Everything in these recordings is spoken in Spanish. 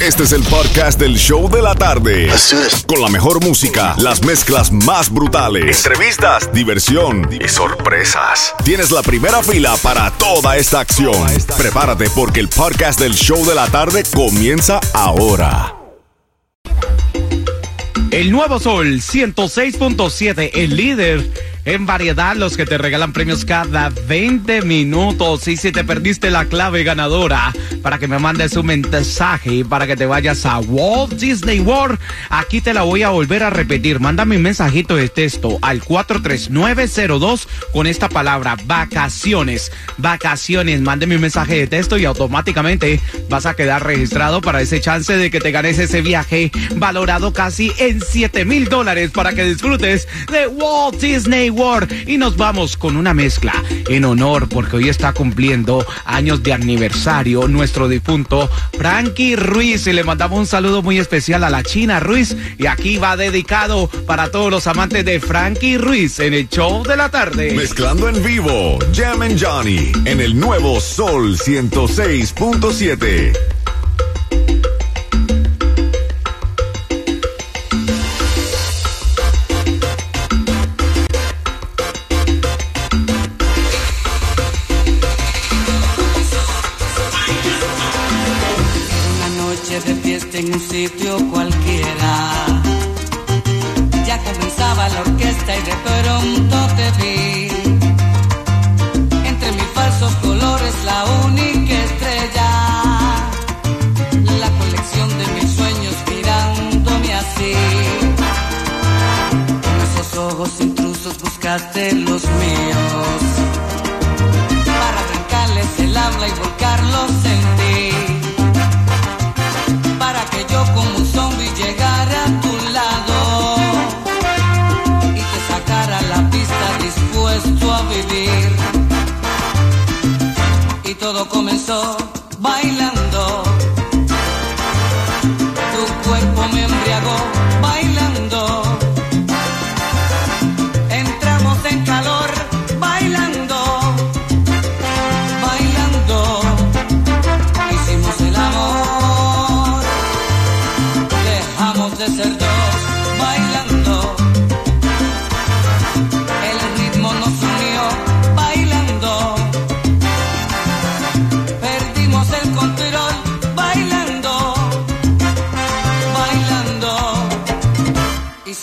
Este es el podcast del show de la tarde. Con la mejor música, las mezclas más brutales, entrevistas, diversión y sorpresas. Tienes la primera fila para toda esta acción. Prepárate porque el podcast del show de la tarde comienza ahora. El nuevo Sol 106.7, el líder en variedad, los que te regalan premios cada 20 minutos. Y si te perdiste la clave ganadora, para que me mandes un mensaje para que te vayas a Walt Disney World, aquí te la voy a volver a repetir. Mándame un mensajito de texto al 43902 con esta palabra vacaciones. Vacaciones. Mándeme un mensaje de texto y automáticamente vas a quedar registrado para ese chance de que te ganes ese viaje valorado casi en 7 mil dólares para que disfrutes de Walt Disney Y nos vamos con una mezcla en honor porque hoy está cumpliendo años de aniversario nuestro difunto Frankie Ruiz y le mandamos un saludo muy especial a la China Ruiz y aquí va dedicado para todos los amantes de Frankie Ruiz en el show de la tarde. Mezclando en vivo, Jam and Johnny en el nuevo Sol 106.7. en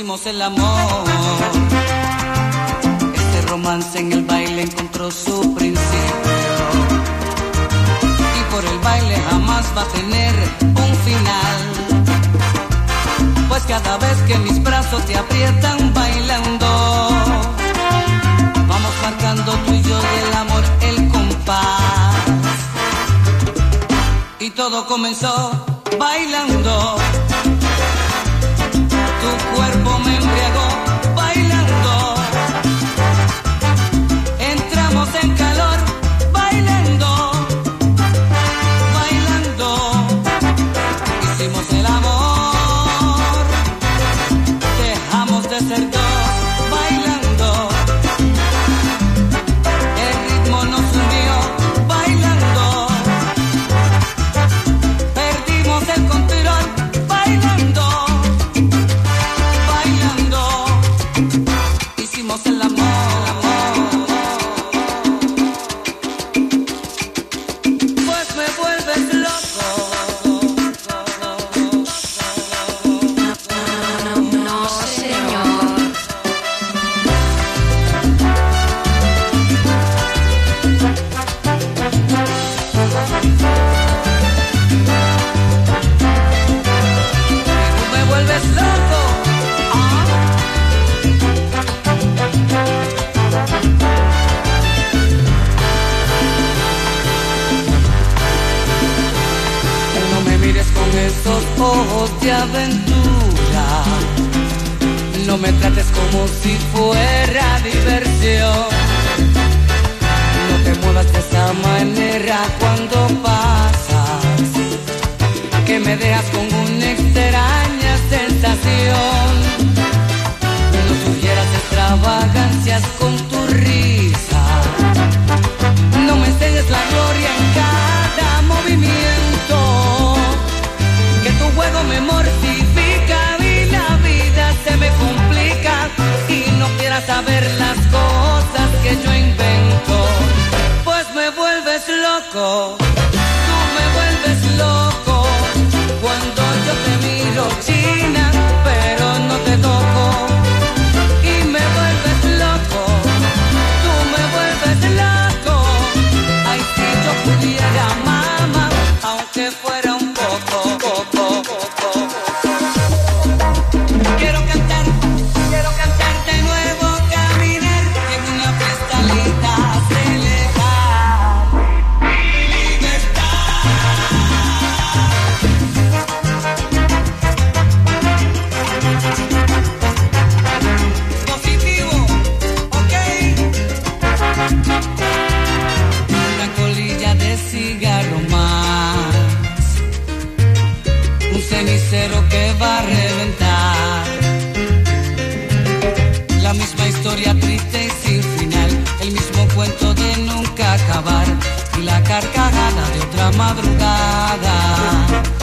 El amor. Este romance en el baile encontró su principio. Y por el baile jamás va a tener un final pues cada vez que mis brazos te aprietan bailando, vamos marcando tú y yo del amor el compás. Y todo comenzó bailando, cuando pasas. Que me dejas go. la carcajada de otra madrugada.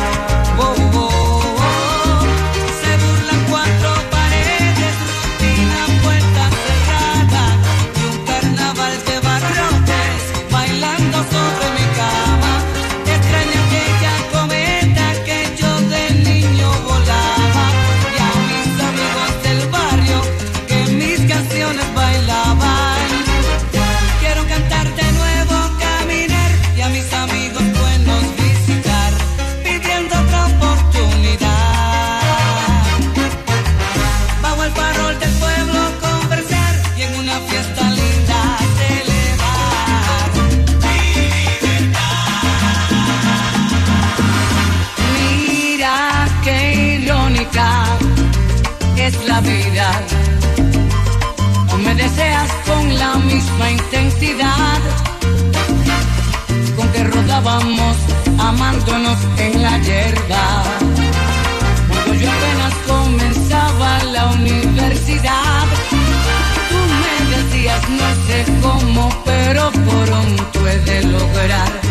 pero pronto he de lograr.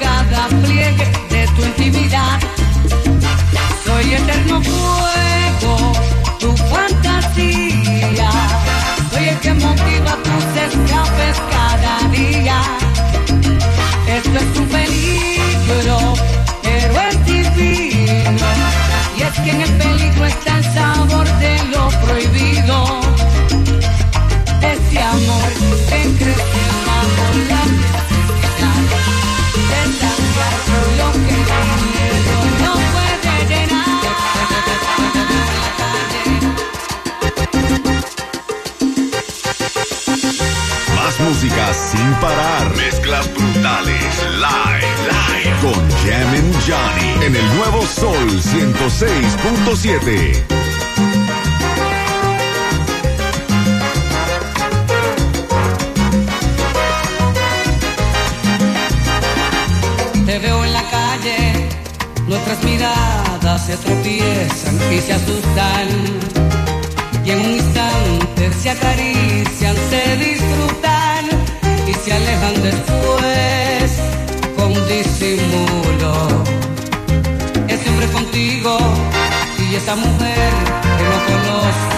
cada pliegue de tu intimidad. sin parar. Mezclas brutales. Live. Live. Con Jam and Johnny. En el nuevo Sol 106.7. Te veo en la calle, nuestras miradas se tropiezan y se asustan. Y en un instante se acarician, se disfrutan se alejan después con disimulo. Es siempre contigo y esa mujer que no conozco.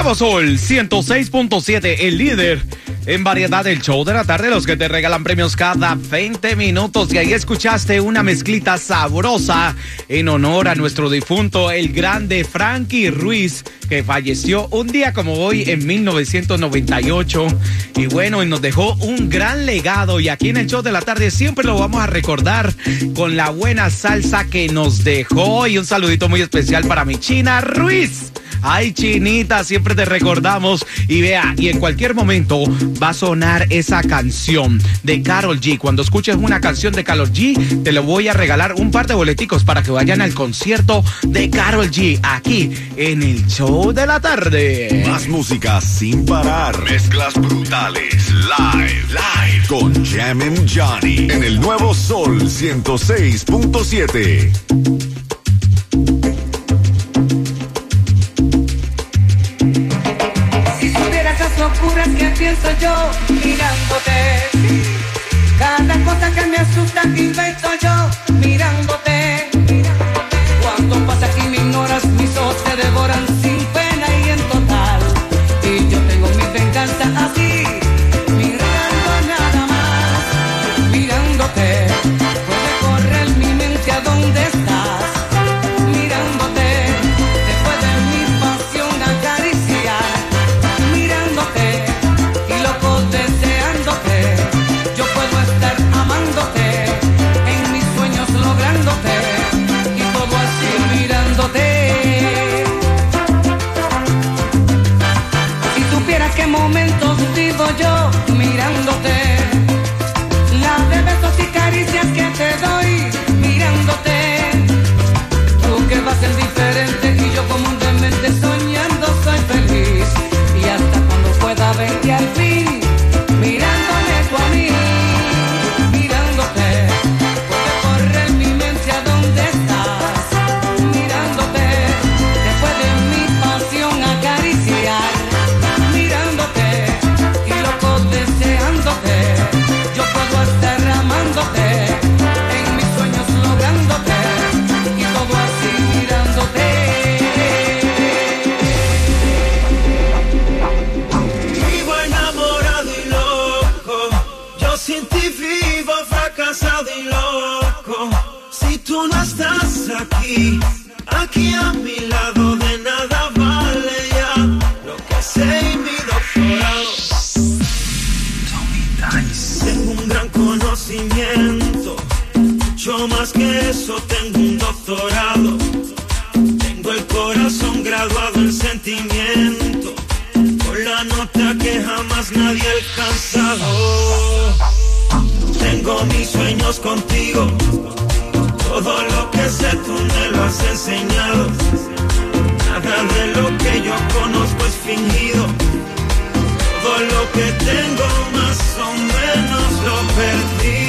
Nuevo Sol 106.7, el líder en variedad del show de la tarde, los que te regalan premios cada 20 minutos. Y ahí escuchaste una mezclita sabrosa en honor a nuestro difunto, el grande Frankie Ruiz, que falleció un día como hoy en 1998. Y bueno, y nos dejó un gran legado. Y aquí en el show de la tarde siempre lo vamos a recordar con la buena salsa que nos dejó. Y un saludito muy especial para mi China Ruiz. Ay, Chinita, siempre te recordamos. Y vea, y en cualquier momento va a sonar esa canción de Carol G. Cuando escuches una canción de Carol G, te lo voy a regalar un par de boleticos para que vayan al concierto de Carol G. Aquí en el show de la tarde. Más música sin parar. Mezclas brutales. Live. Live. Con Jam Johnny. En el nuevo Sol 106.7. pienso yo mirándote. Cada cosa que me asusta invento yo mirándote. Cuando pasa aquí me ignoras, mis ojos te devoran más nadie alcanzado. Tengo mis sueños contigo, todo lo que sé tú me lo has enseñado. Nada de lo que yo conozco es fingido. Todo lo que tengo más o menos lo perdí.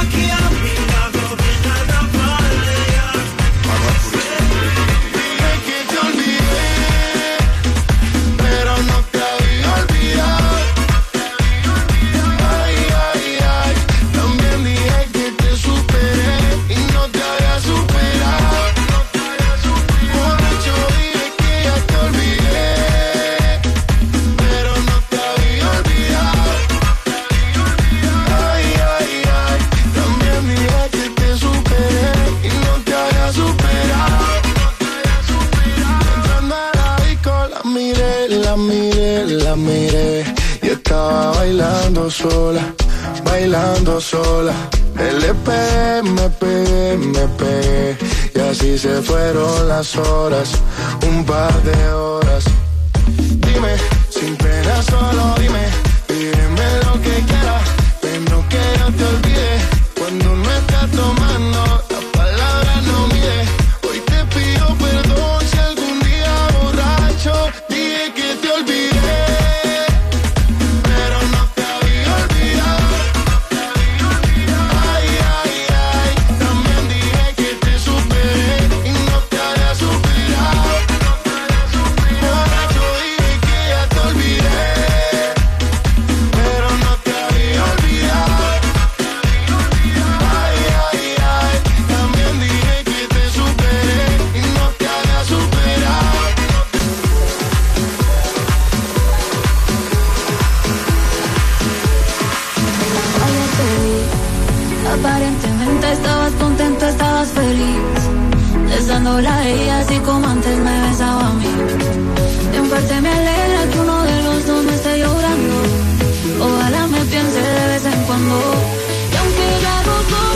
Aqui é a minha vida. la miré y estaba bailando sola, bailando sola. Le pegué, me pegué, me pegué y así se fueron las horas, un par de horas. Dime, sin pena solo dime, pídeme lo que quieras, pero que yo te olvide cuando no estás tomando people go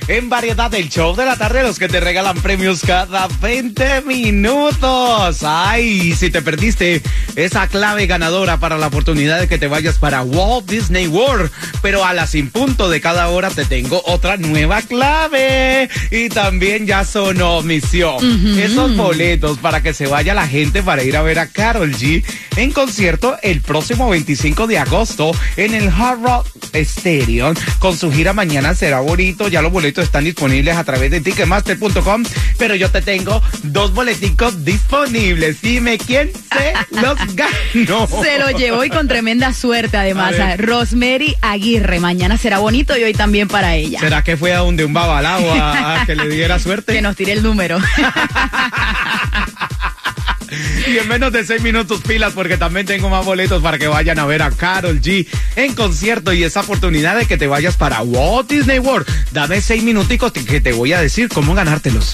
en variedad del show de la tarde, los que te regalan premios cada 20 minutos. Ay, si te perdiste esa clave ganadora para la oportunidad de que te vayas para Walt Disney World, pero a las sin punto de cada hora te tengo otra nueva clave. Y también ya sonó misión. Esos boletos para que se vaya la gente para ir a ver a Carol G en concierto el próximo 25 de agosto en el Hard Rock Stadium con su gira mañana será bonito. Ya los boletos boletos están disponibles a través de ticketmaster.com, pero yo te tengo dos boleticos disponibles. Dime quién se los ganó. Se lo llevó y con tremenda suerte además a, Rosemary Aguirre. Mañana será bonito y hoy también para ella. ¿Será que fue a donde un babalao a, a que le diera suerte? Que nos tire el número. y en menos de seis minutos pilas porque también tengo más boletos para que vayan a ver a Carol G en concierto y esa oportunidad de que te vayas para Walt Disney World. Dame seis minuticos que te voy a decir cómo ganártelos.